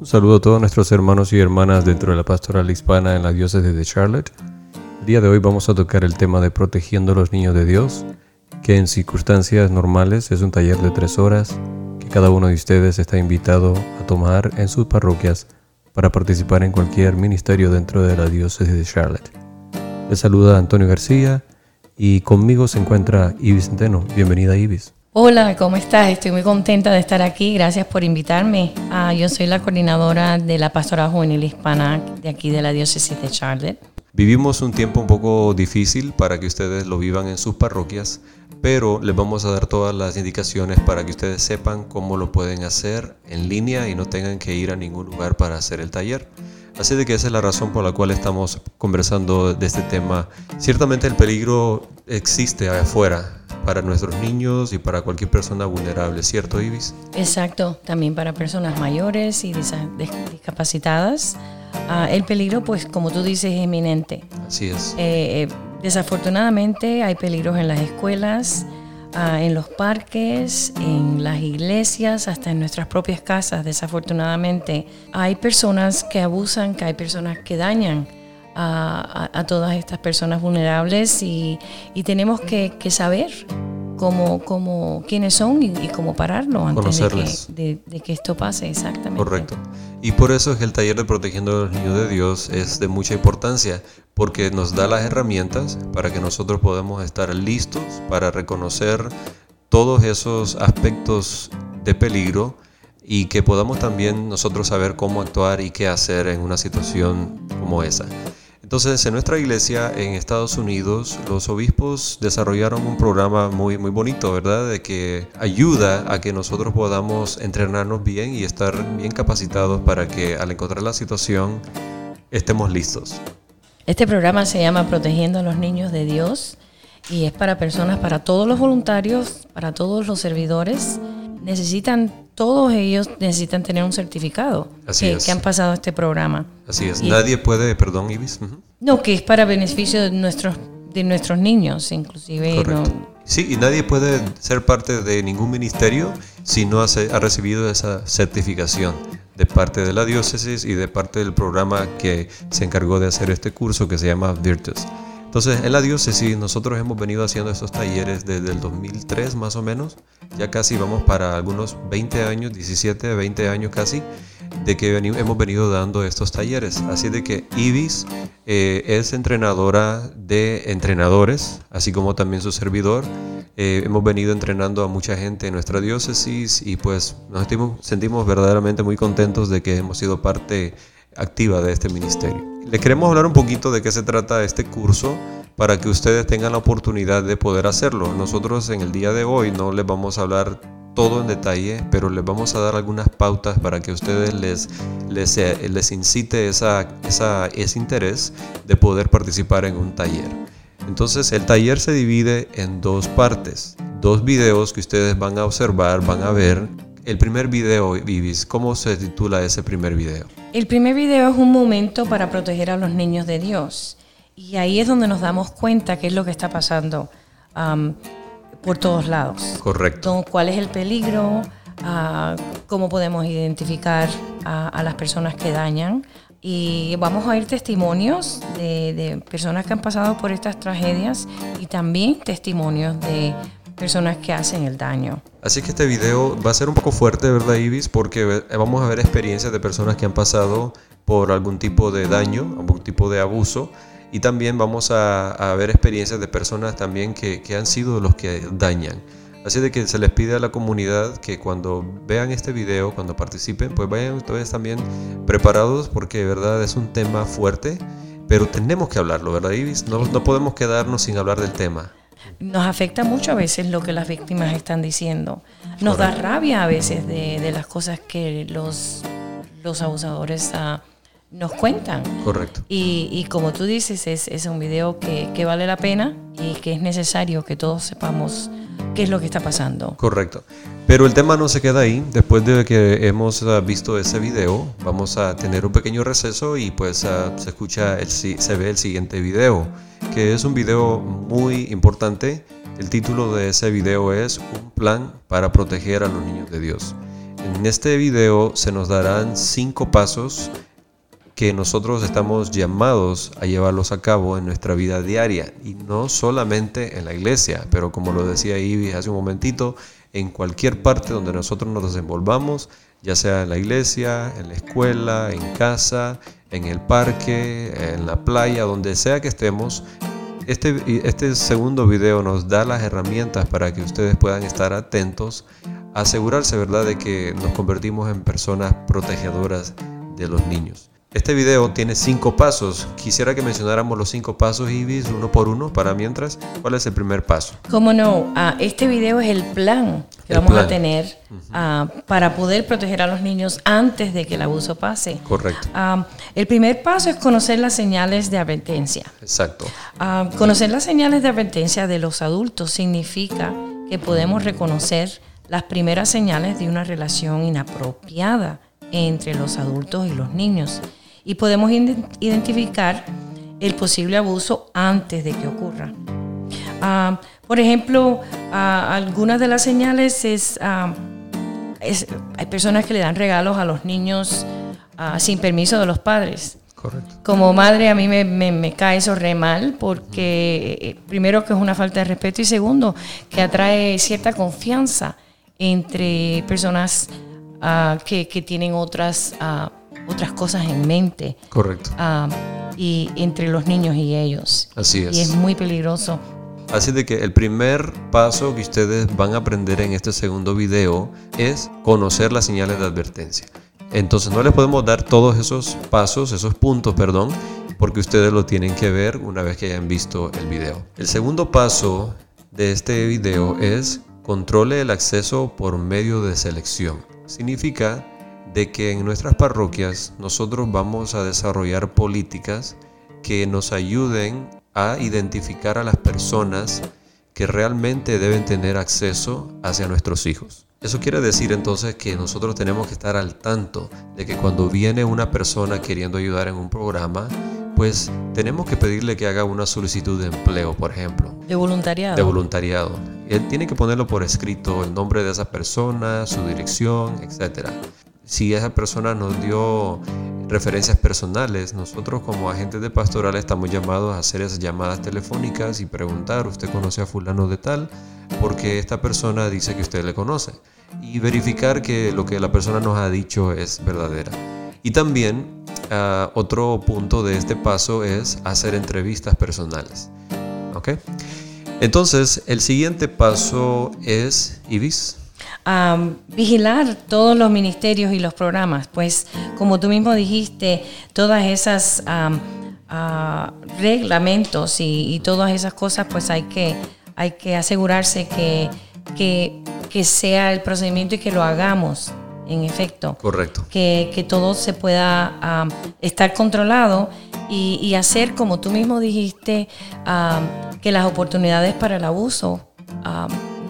Un saludo a todos nuestros hermanos y hermanas dentro de la pastoral hispana en la diócesis de Charlotte. El día de hoy vamos a tocar el tema de protegiendo a los niños de Dios, que en circunstancias normales es un taller de tres horas que cada uno de ustedes está invitado a tomar en sus parroquias para participar en cualquier ministerio dentro de la diócesis de Charlotte. Les saluda Antonio García y conmigo se encuentra Ibis Centeno. Bienvenida Ibis. Hola, ¿cómo estás? Estoy muy contenta de estar aquí. Gracias por invitarme. Ah, yo soy la coordinadora de la Pastora Juvenil Hispana de aquí de la Diócesis de Charlotte. Vivimos un tiempo un poco difícil para que ustedes lo vivan en sus parroquias, pero les vamos a dar todas las indicaciones para que ustedes sepan cómo lo pueden hacer en línea y no tengan que ir a ningún lugar para hacer el taller. Así de que esa es la razón por la cual estamos conversando de este tema. Ciertamente el peligro existe afuera, para nuestros niños y para cualquier persona vulnerable, ¿cierto, Ibis? Exacto, también para personas mayores y discapacitadas. Ah, el peligro, pues, como tú dices, es eminente. Así es. Eh, eh, desafortunadamente hay peligros en las escuelas, ah, en los parques, en las iglesias, hasta en nuestras propias casas. Desafortunadamente hay personas que abusan, que hay personas que dañan a, todas estas personas vulnerables y, tenemos que, saber cómo, cómo, quiénes son y, cómo pararlo antes de que, esto pase, exactamente. Correcto. Y por eso es que el taller de Protegiendo a los Niños de Dios es de mucha importancia, porque nos da las herramientas para que nosotros podamos estar listos para reconocer todos esos aspectos de peligro y que podamos también nosotros saber cómo actuar y qué hacer en una situación como esa. Entonces, en nuestra iglesia en Estados Unidos, los obispos desarrollaron un programa muy, muy bonito, ¿verdad? De que ayuda a que nosotros podamos entrenarnos bien y estar bien capacitados para que al encontrar la situación estemos listos. Este programa se llama Protegiendo a los Niños de Dios y es para personas, para todos los voluntarios, para todos los servidores. Necesitan todos ellos necesitan tener un certificado que, han pasado este programa. Así es. Nadie puede, perdón, Ibis. No, que es para beneficio de nuestros de nuestros niños, inclusive. Sí, y nadie puede ser parte de ningún ministerio si no ha, ha recibido esa certificación de parte de la diócesis y de parte del programa que se encargó de hacer este curso que se llama Virtus. Entonces, en la diócesis nosotros hemos venido haciendo estos talleres desde el 2003 más o menos, ya casi vamos para algunos 20 años, 17, 20 años casi, de que hemos venido dando estos talleres. Así de que Ibis eh, es entrenadora de entrenadores, así como también su servidor. Eh, hemos venido entrenando a mucha gente en nuestra diócesis y pues nos sentimos verdaderamente muy contentos de que hemos sido parte activa de este ministerio. Le queremos hablar un poquito de qué se trata este curso para que ustedes tengan la oportunidad de poder hacerlo. Nosotros en el día de hoy no les vamos a hablar todo en detalle, pero les vamos a dar algunas pautas para que ustedes les, les, eh, les incite esa, esa, ese interés de poder participar en un taller. Entonces el taller se divide en dos partes, dos videos que ustedes van a observar, van a ver el primer video, Vivis, ¿cómo se titula ese primer video? El primer video es un momento para proteger a los niños de Dios. Y ahí es donde nos damos cuenta qué es lo que está pasando por todos lados. Correcto. ¿Cuál es el peligro? Ah, ¿Cómo podemos identificar a, las personas que dañan? Y vamos a oír testimonios de, de personas que han pasado por estas tragedias y también testimonios de personas que hacen el daño. Así que este video va a ser un poco fuerte, ¿verdad, Ibis? Porque vamos a ver experiencias de personas que han pasado por algún tipo de daño, algún tipo de abuso. Y también vamos a, ver experiencias de personas también que, han sido los que dañan. Así de que se les pide a la comunidad que cuando vean este video, cuando participen, pues vayan ustedes también preparados porque de verdad es un tema fuerte, pero tenemos que hablarlo, ¿verdad, Ibis? No, no podemos quedarnos sin hablar del tema nos afecta mucho a veces lo que las víctimas están diciendo. Nos da rabia a veces de, las cosas que los, los abusadores ah, nos cuentan. Correcto. Y, como tú dices, es, es un video que, que, vale la pena y que es necesario que todos sepamos qué es lo que está pasando. Correcto. Pero el tema no se queda ahí. Después de que hemos ah, visto ese video, vamos a tener un pequeño receso y pues ah, se escucha, el, se ve el siguiente video que es un video muy importante. El título de ese video es Un plan para proteger a los niños de Dios. En este video se nos darán cinco pasos que nosotros estamos llamados a llevarlos a cabo en nuestra vida diaria y no solamente en la iglesia, pero como lo decía Ivy hace un momentito, en cualquier parte donde nosotros nos desenvolvamos, ya sea en la iglesia, en la escuela, en casa, en el parque, en la playa, donde sea que estemos. Este, este segundo video nos da las herramientas para que ustedes puedan estar atentos, asegurarse, ¿verdad?, de que nos convertimos en personas protegedoras de los niños. Este video tiene cinco pasos. Quisiera que mencionáramos los cinco pasos, Ibis, uno por uno, para mientras. ¿Cuál es el primer paso? Cómo no, ah, este video es el plan que vamos a tener ah, para poder proteger a los niños antes de que el abuso pase. Correcto. Ah, el primer paso es conocer las señales de advertencia. Exacto. conocer las señales de advertencia de los adultos significa que podemos reconocer las primeras señales de una relación inapropiada entre los adultos y los niños y podemos identificar el posible abuso antes de que ocurra. Ah, por ejemplo, ah, algunas de las señales ah, es, hay personas que le dan regalos a los niños sin permiso de los padres. Correcto. Como madre a mí me, me, cae eso re mal porque eh, primero que es una falta de respeto y segundo que atrae cierta confianza entre personas que, que, tienen otras otras cosas en mente. Correcto. Ah, y entre los niños y ellos. Así es. Y es muy peligroso. Así de que el primer paso que ustedes van a aprender en este segundo video es conocer las señales de advertencia. Entonces no les podemos dar todos esos pasos, esos puntos, perdón, porque ustedes lo tienen que ver una vez que hayan visto el video. El segundo paso de este video es controle el acceso por medio de selección. Significa de que en nuestras parroquias nosotros vamos a desarrollar políticas que nos ayuden a identificar a las personas que realmente deben tener acceso hacia nuestros hijos. Eso quiere decir entonces que nosotros tenemos que estar al tanto de que cuando viene una persona queriendo ayudar en un programa, pues tenemos que pedirle que haga una solicitud de empleo, por ejemplo. De voluntariado. De voluntariado. Él tiene que ponerlo por escrito, el nombre de esa persona, su dirección, etcétera si esa persona nos dio referencias personales, nosotros como agentes de pastoral estamos llamados a hacer esas llamadas telefónicas y preguntar, ¿usted conoce a fulano de tal? Porque esta persona dice que usted le conoce. Y verificar que lo que la persona nos ha dicho es verdadera. Y también ah, otro punto de este paso es hacer entrevistas personales. ¿Ok? Entonces, el siguiente paso es IBIS vigilar todos los ministerios y los programas, pues como tú mismo dijiste, todas esas ah, reglamentos y, todas esas cosas, pues hay que, hay que asegurarse que, que, sea el procedimiento y que lo hagamos en efecto. Correcto. Que, que todo se pueda estar controlado y, hacer, como tú mismo dijiste, que las oportunidades para el abuso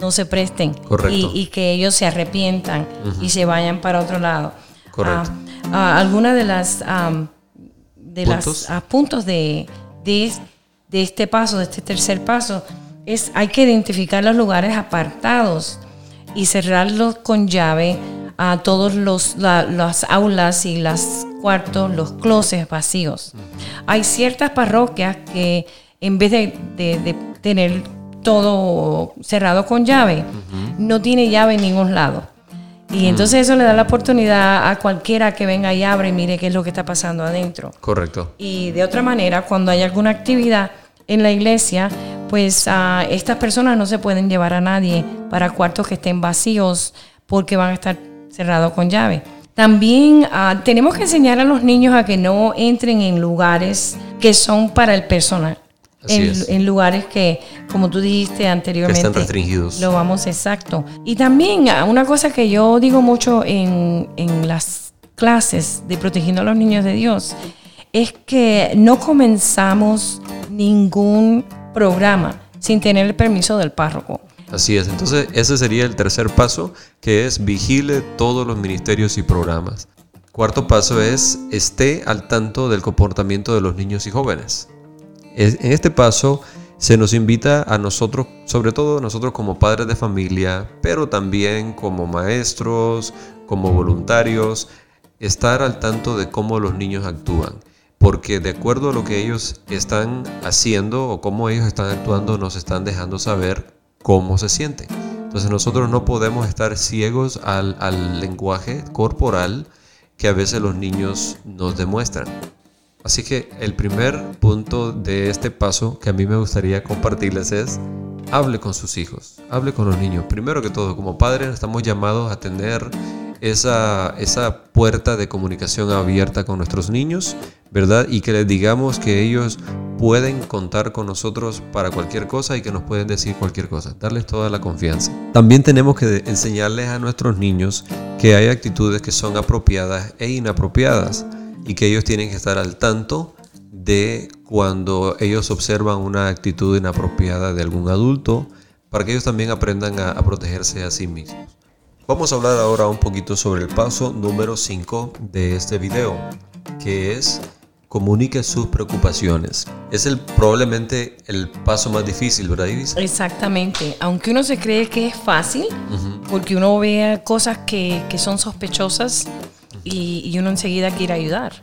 no se presten y, que ellos se arrepientan y se vayan para otro lado. Correcto. Ah, ah, algunas de las de ¿Puntos? las puntos de, de, este paso, de este tercer paso, es hay que identificar los lugares apartados y cerrarlos con llave a todos los las aulas y los cuartos, los closets vacíos. Hay ciertas parroquias que en vez de, de tener todo cerrado con llave, no tiene llave en ningún lado. Y entonces eso le da la oportunidad a cualquiera que venga y abre y mire qué es lo que está pasando adentro. Correcto. Y de otra manera, cuando hay alguna actividad en la iglesia, pues uh, estas personas no se pueden llevar a nadie para cuartos que estén vacíos porque van a estar cerrados con llave. También ah, tenemos que enseñar a los niños a que no entren en lugares que son para el personal en, lugares que, como tú dijiste anteriormente, están restringidos. Lo vamos exacto. Y también ah, una cosa que yo digo mucho en, en las clases de Protegiendo a los Niños de Dios es que no comenzamos ningún programa sin tener el permiso del párroco. Así es, entonces ese sería el tercer paso, que es vigile todos los ministerios y programas. Cuarto paso es esté al tanto del comportamiento de los niños y jóvenes. En este paso se nos invita a nosotros, sobre todo nosotros como padres de familia, pero también como maestros, como voluntarios, estar al tanto de cómo los niños actúan. Porque de acuerdo a lo que ellos están haciendo o cómo ellos están actuando, nos están dejando saber cómo se sienten. Entonces nosotros no podemos estar ciegos al, al lenguaje corporal que a veces los niños nos demuestran. Así que el primer punto de este paso que a mí me gustaría compartirles es hable con sus hijos, hable con los niños. Primero que todo, como padres estamos llamados a tener esa, esa puerta de comunicación abierta con nuestros niños, ¿verdad? Y que les digamos que ellos pueden contar con nosotros para cualquier cosa y que nos pueden decir cualquier cosa, darles toda la confianza. También tenemos que enseñarles a nuestros niños que hay actitudes que son apropiadas e inapropiadas y que ellos tienen que estar al tanto de cuando ellos observan una actitud inapropiada de algún adulto, para que ellos también aprendan a, protegerse a sí mismos. Vamos a hablar ahora un poquito sobre el paso número 5 de este video, que es comunique sus preocupaciones. Es el, probablemente el paso más difícil, ¿verdad, Iris? Exactamente. Aunque uno se cree que es fácil, porque uno ve cosas que, que son sospechosas y, y, uno enseguida quiere ayudar.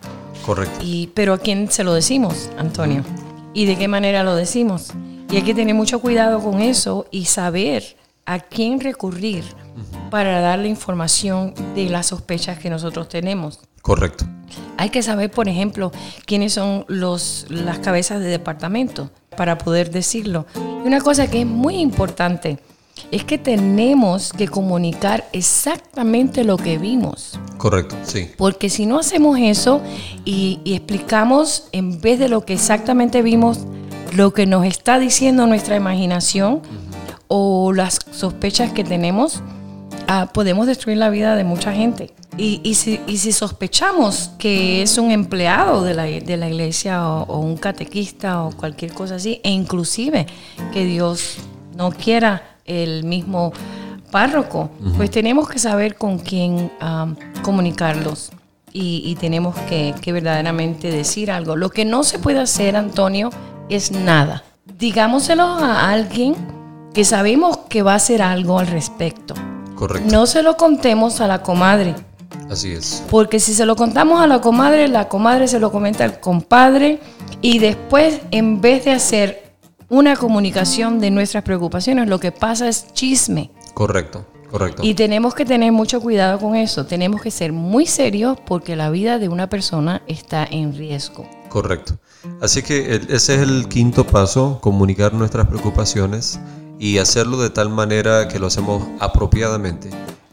Correcto. Y, pero ¿a quién se lo decimos, Antonio? ¿Y de qué manera lo decimos? Y hay que tener mucho cuidado con eso y saber a quién recurrir para dar la información de las sospechas que nosotros tenemos. Correcto. Hay que saber, por ejemplo, quiénes son los, las cabezas de departamento para poder decirlo. Y una cosa que es muy importante es que tenemos que comunicar exactamente lo que vimos. Correcto, sí. Porque si no hacemos eso y, explicamos en vez de lo que exactamente vimos, lo que nos está diciendo nuestra imaginación o las sospechas que tenemos, ah, podemos destruir la vida de mucha gente. Y, si, sospechamos que es un empleado de la, iglesia o, o, un catequista o cualquier cosa así, e inclusive que Dios no quiera el mismo párroco, pues tenemos que saber con quién comunicarlos y, tenemos que, verdaderamente decir algo. Lo que no se puede hacer, Antonio, es nada. Digámoselo a alguien que sabemos que va a hacer algo al respecto. Correcto. No se lo contemos a la comadre. Así es. Porque si se lo contamos a la comadre, la comadre se lo comenta al compadre y después, en vez de hacer una comunicación de nuestras preocupaciones. Lo que pasa es chisme. Correcto, correcto. Y tenemos que tener mucho cuidado con eso. Tenemos que ser muy serios porque la vida de una persona está en riesgo. Correcto. Así que ese es el quinto paso, comunicar nuestras preocupaciones y hacerlo de tal manera que lo hacemos apropiadamente.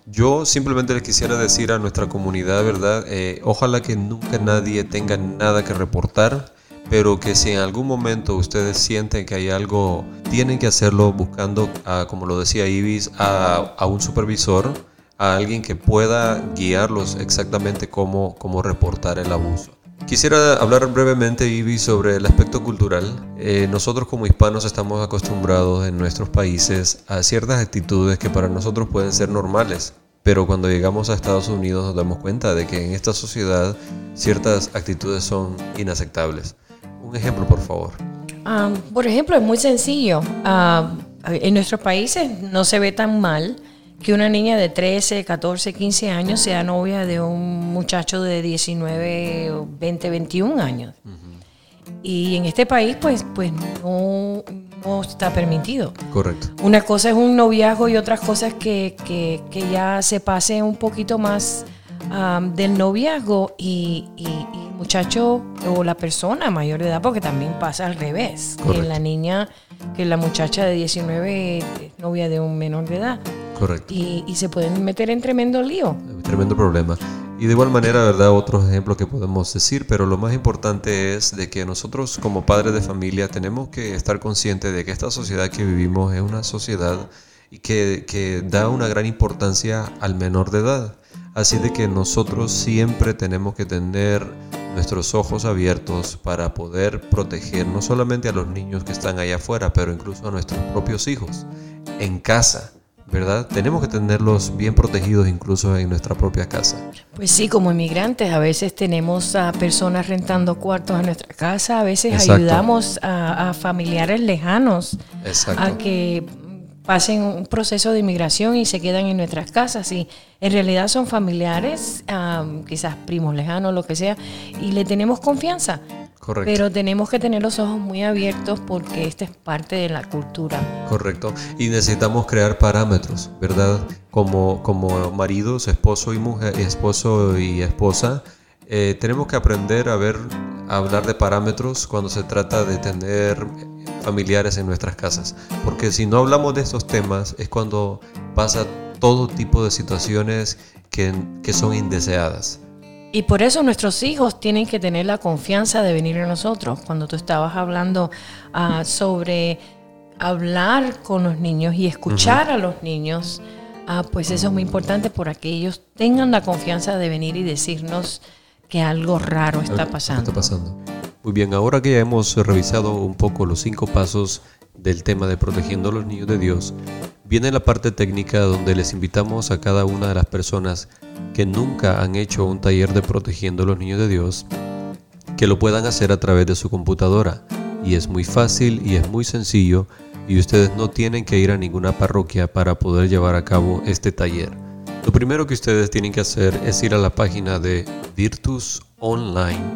Yo simplemente les quisiera decir a nuestra comunidad, ¿verdad? Eh, ojalá que nunca nadie tenga nada que reportar pero que si en algún momento ustedes sienten que hay algo, tienen que hacerlo buscando, como lo decía Ibis, a, un supervisor, a alguien que pueda guiarlos exactamente cómo, cómo reportar el abuso. Quisiera hablar brevemente, Ibis, sobre el aspecto cultural. Eh, nosotros como hispanos estamos acostumbrados en nuestros países a ciertas actitudes que para nosotros pueden ser normales, pero cuando llegamos a Estados Unidos nos damos cuenta de que en esta sociedad ciertas actitudes son inaceptables. Un ejemplo, por favor. Ah, por ejemplo, es muy sencillo. Ah, en nuestros países no se ve tan mal que una niña de 13, 14, 15 años sea novia de un muchacho de 19, 20, 21 años. Y en este país, pues, pues no, está permitido. Correcto. Una cosa es un noviazgo y otras cosas que, que, que ya se pase un poquito más del noviazgo y, el muchacho o la persona mayor de edad, porque también pasa al revés, que la niña, que la muchacha de 19 es novia de un menor de edad. Correcto. Y, se pueden meter en tremendo lío. Tremendo problema. Y de igual manera, ¿verdad? Otros ejemplos que podemos decir, pero lo más importante es de que nosotros como padres de familia tenemos que estar conscientes de que esta sociedad que vivimos es una sociedad que, que da una gran importancia al menor de edad. Así de que nosotros siempre tenemos que tener nuestros ojos abiertos para poder proteger no solamente a los niños que están allá afuera, pero incluso a nuestros propios hijos en casa. ¿verdad? Tenemos que tenerlos bien protegidos incluso en nuestra propia casa. Pues sí, como inmigrantes a veces tenemos a personas rentando cuartos en nuestra casa, a veces ayudamos a, familiares lejanos a que pasen un proceso de inmigración y se quedan en nuestras casas y en realidad son familiares, quizás primos lejanos, lo que sea, y le tenemos confianza. Correcto. Pero tenemos que tener los ojos muy abiertos porque esta es parte de la cultura. Correcto. Y necesitamos crear parámetros, ¿verdad? Como, como maridos, esposo y mujer, esposo y esposa, eh, tenemos que aprender a ver, a hablar de parámetros cuando se trata de tener familiares en nuestras casas. Porque si no hablamos de estos temas es cuando pasa todo tipo de situaciones que, que son indeseadas. Y por eso nuestros hijos tienen que tener la confianza de venir a nosotros. Cuando tú estabas hablando ah, sobre hablar con los niños y escuchar a los niños, ah, pues eso es muy importante para que ellos tengan la confianza de venir y decirnos que algo raro está pasando. Está pasando. Muy bien, ahora que ya hemos revisado un poco los cinco pasos del tema de protegiendo a los niños de Dios, viene la parte técnica donde les invitamos a cada una de las personas que nunca han hecho un taller de protegiendo a los niños de Dios, que lo puedan hacer a través de su computadora. Y es muy fácil y es muy sencillo y ustedes no tienen que ir a ninguna parroquia para poder llevar a cabo este taller. Lo primero que ustedes tienen que hacer es ir a la página de Virtus Online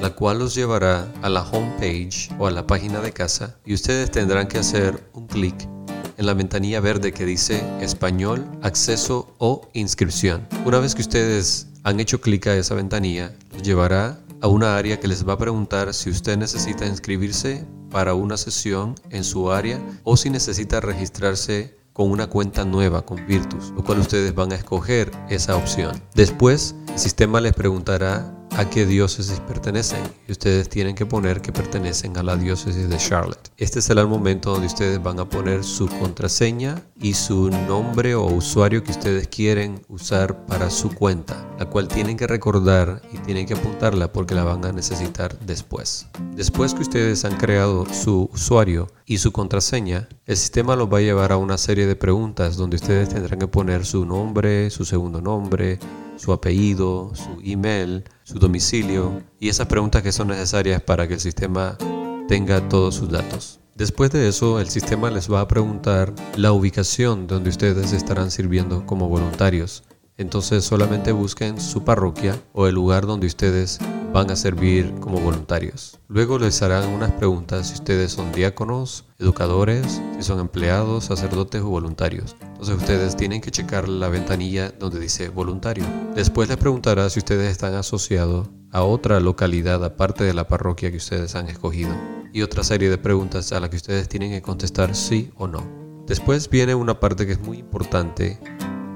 la cual los llevará a la homepage o a la página de casa y ustedes tendrán que hacer un clic en la ventanilla verde que dice español, acceso o inscripción. Una vez que ustedes han hecho clic a esa ventanilla, los llevará a una área que les va a preguntar si usted necesita inscribirse para una sesión en su área o si necesita registrarse con una cuenta nueva con Virtus, lo cual ustedes van a escoger esa opción. Después, el sistema les preguntará a qué diócesis pertenecen y ustedes tienen que poner que pertenecen a la diócesis de Charlotte. Este será el momento donde ustedes van a poner su contraseña y su nombre o usuario que ustedes quieren usar para su cuenta, la cual tienen que recordar y tienen que apuntarla porque la van a necesitar después. Después que ustedes han creado su usuario y su contraseña, el sistema los va a llevar a una serie de preguntas donde ustedes tendrán que poner su nombre, su segundo nombre, su apellido, su email, su domicilio y esas preguntas que son necesarias para que el sistema tenga todos sus datos. Después de eso, el sistema les va a preguntar la ubicación donde ustedes estarán sirviendo como voluntarios. Entonces solamente busquen su parroquia o el lugar donde ustedes van a servir como voluntarios. Luego les harán unas preguntas si ustedes son diáconos, educadores, si son empleados, sacerdotes o voluntarios. Entonces ustedes tienen que checar la ventanilla donde dice voluntario. Después les preguntará si ustedes están asociados a otra localidad aparte de la parroquia que ustedes han escogido. Y otra serie de preguntas a las que ustedes tienen que contestar sí o no. Después viene una parte que es muy importante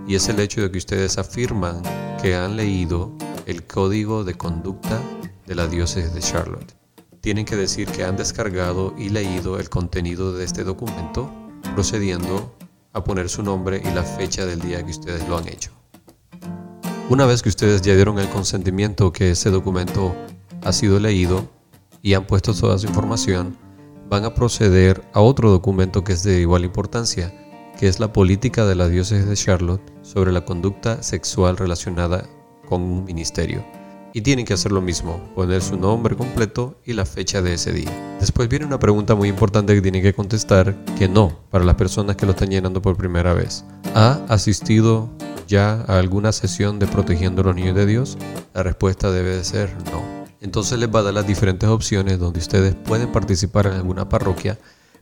y es el hecho de que ustedes afirman que han leído el código de conducta de la diócesis de Charlotte. Tienen que decir que han descargado y leído el contenido de este documento, procediendo a poner su nombre y la fecha del día que ustedes lo han hecho. Una vez que ustedes ya dieron el consentimiento que ese documento ha sido leído y han puesto toda su información, van a proceder a otro documento que es de igual importancia, que es la política de la diócesis de Charlotte sobre la conducta sexual relacionada con un ministerio. Y tienen que hacer lo mismo, poner su nombre completo y la fecha de ese día. Después viene una pregunta muy importante que tienen que contestar, que no, para las personas que lo están llenando por primera vez. ¿Ha asistido ya a alguna sesión de Protegiendo a los Niños de Dios? La respuesta debe de ser no. Entonces les va a dar las diferentes opciones donde ustedes pueden participar en alguna parroquia,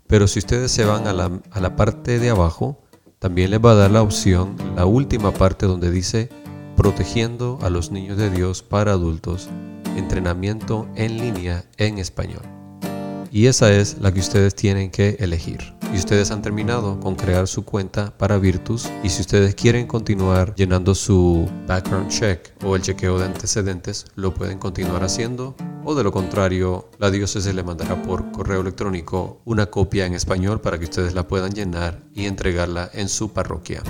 pero si ustedes se van a la, a la parte de abajo, también les va a dar la opción, la última parte donde dice Protegiendo a los niños de Dios para adultos, entrenamiento en línea en español. Y esa es la que ustedes tienen que elegir. Y ustedes han terminado con crear su cuenta para Virtus. Y si ustedes quieren continuar llenando su background check o el chequeo de antecedentes, lo pueden continuar haciendo. O de lo contrario, la diócesis le mandará por correo electrónico una copia en español para que ustedes la puedan llenar y entregarla en su parroquia.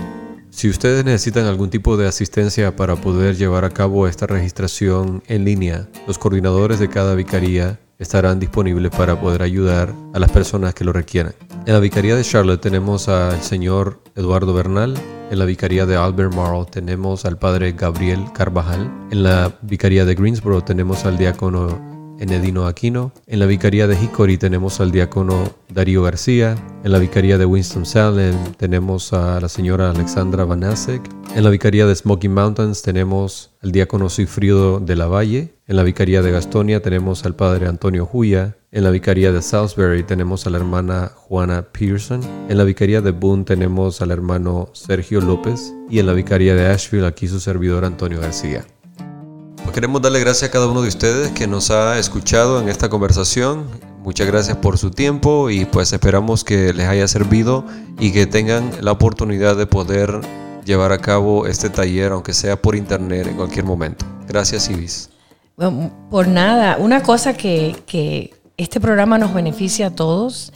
Si ustedes necesitan algún tipo de asistencia para poder llevar a cabo esta registración en línea, los coordinadores de cada vicaría estarán disponibles para poder ayudar a las personas que lo requieran. En la vicaría de Charlotte tenemos al señor Eduardo Bernal, en la vicaría de Albert Marl tenemos al padre Gabriel Carvajal, en la vicaría de Greensboro tenemos al diácono Enedino Aquino. En la Vicaría de Hickory tenemos al diácono Darío García. En la Vicaría de Winston-Salem tenemos a la señora Alexandra Vanasek. En la Vicaría de Smoky Mountains tenemos al diácono Sifrido de la Valle. En la Vicaría de Gastonia tenemos al padre Antonio Juya. En la Vicaría de Salisbury tenemos a la hermana Juana Pearson. En la Vicaría de Boone tenemos al hermano Sergio López. Y en la Vicaría de Asheville aquí su servidor Antonio García. Queremos darle gracias a cada uno de ustedes que nos ha escuchado en esta conversación. Muchas gracias por su tiempo y pues esperamos que les haya servido y que tengan la oportunidad de poder llevar a cabo este taller, aunque sea por internet en cualquier momento. Gracias, Ibis. Bueno, por nada, una cosa que, este programa nos beneficia a todos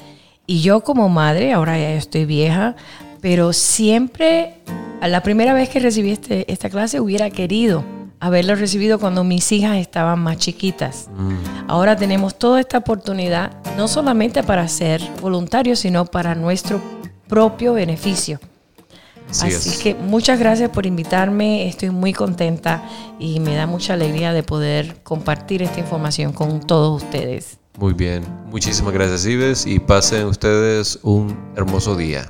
y yo como madre, ahora ya estoy vieja, pero siempre, la primera vez que recibí este, esta clase hubiera querido haberlo recibido cuando mis hijas estaban más chiquitas. Mm. Ahora tenemos toda esta oportunidad, no solamente para ser voluntarios, sino para nuestro propio beneficio. Así, que muchas gracias por invitarme, estoy muy contenta y me da mucha alegría de poder compartir esta información con todos ustedes. Muy bien, muchísimas gracias Ives y pasen ustedes un hermoso día.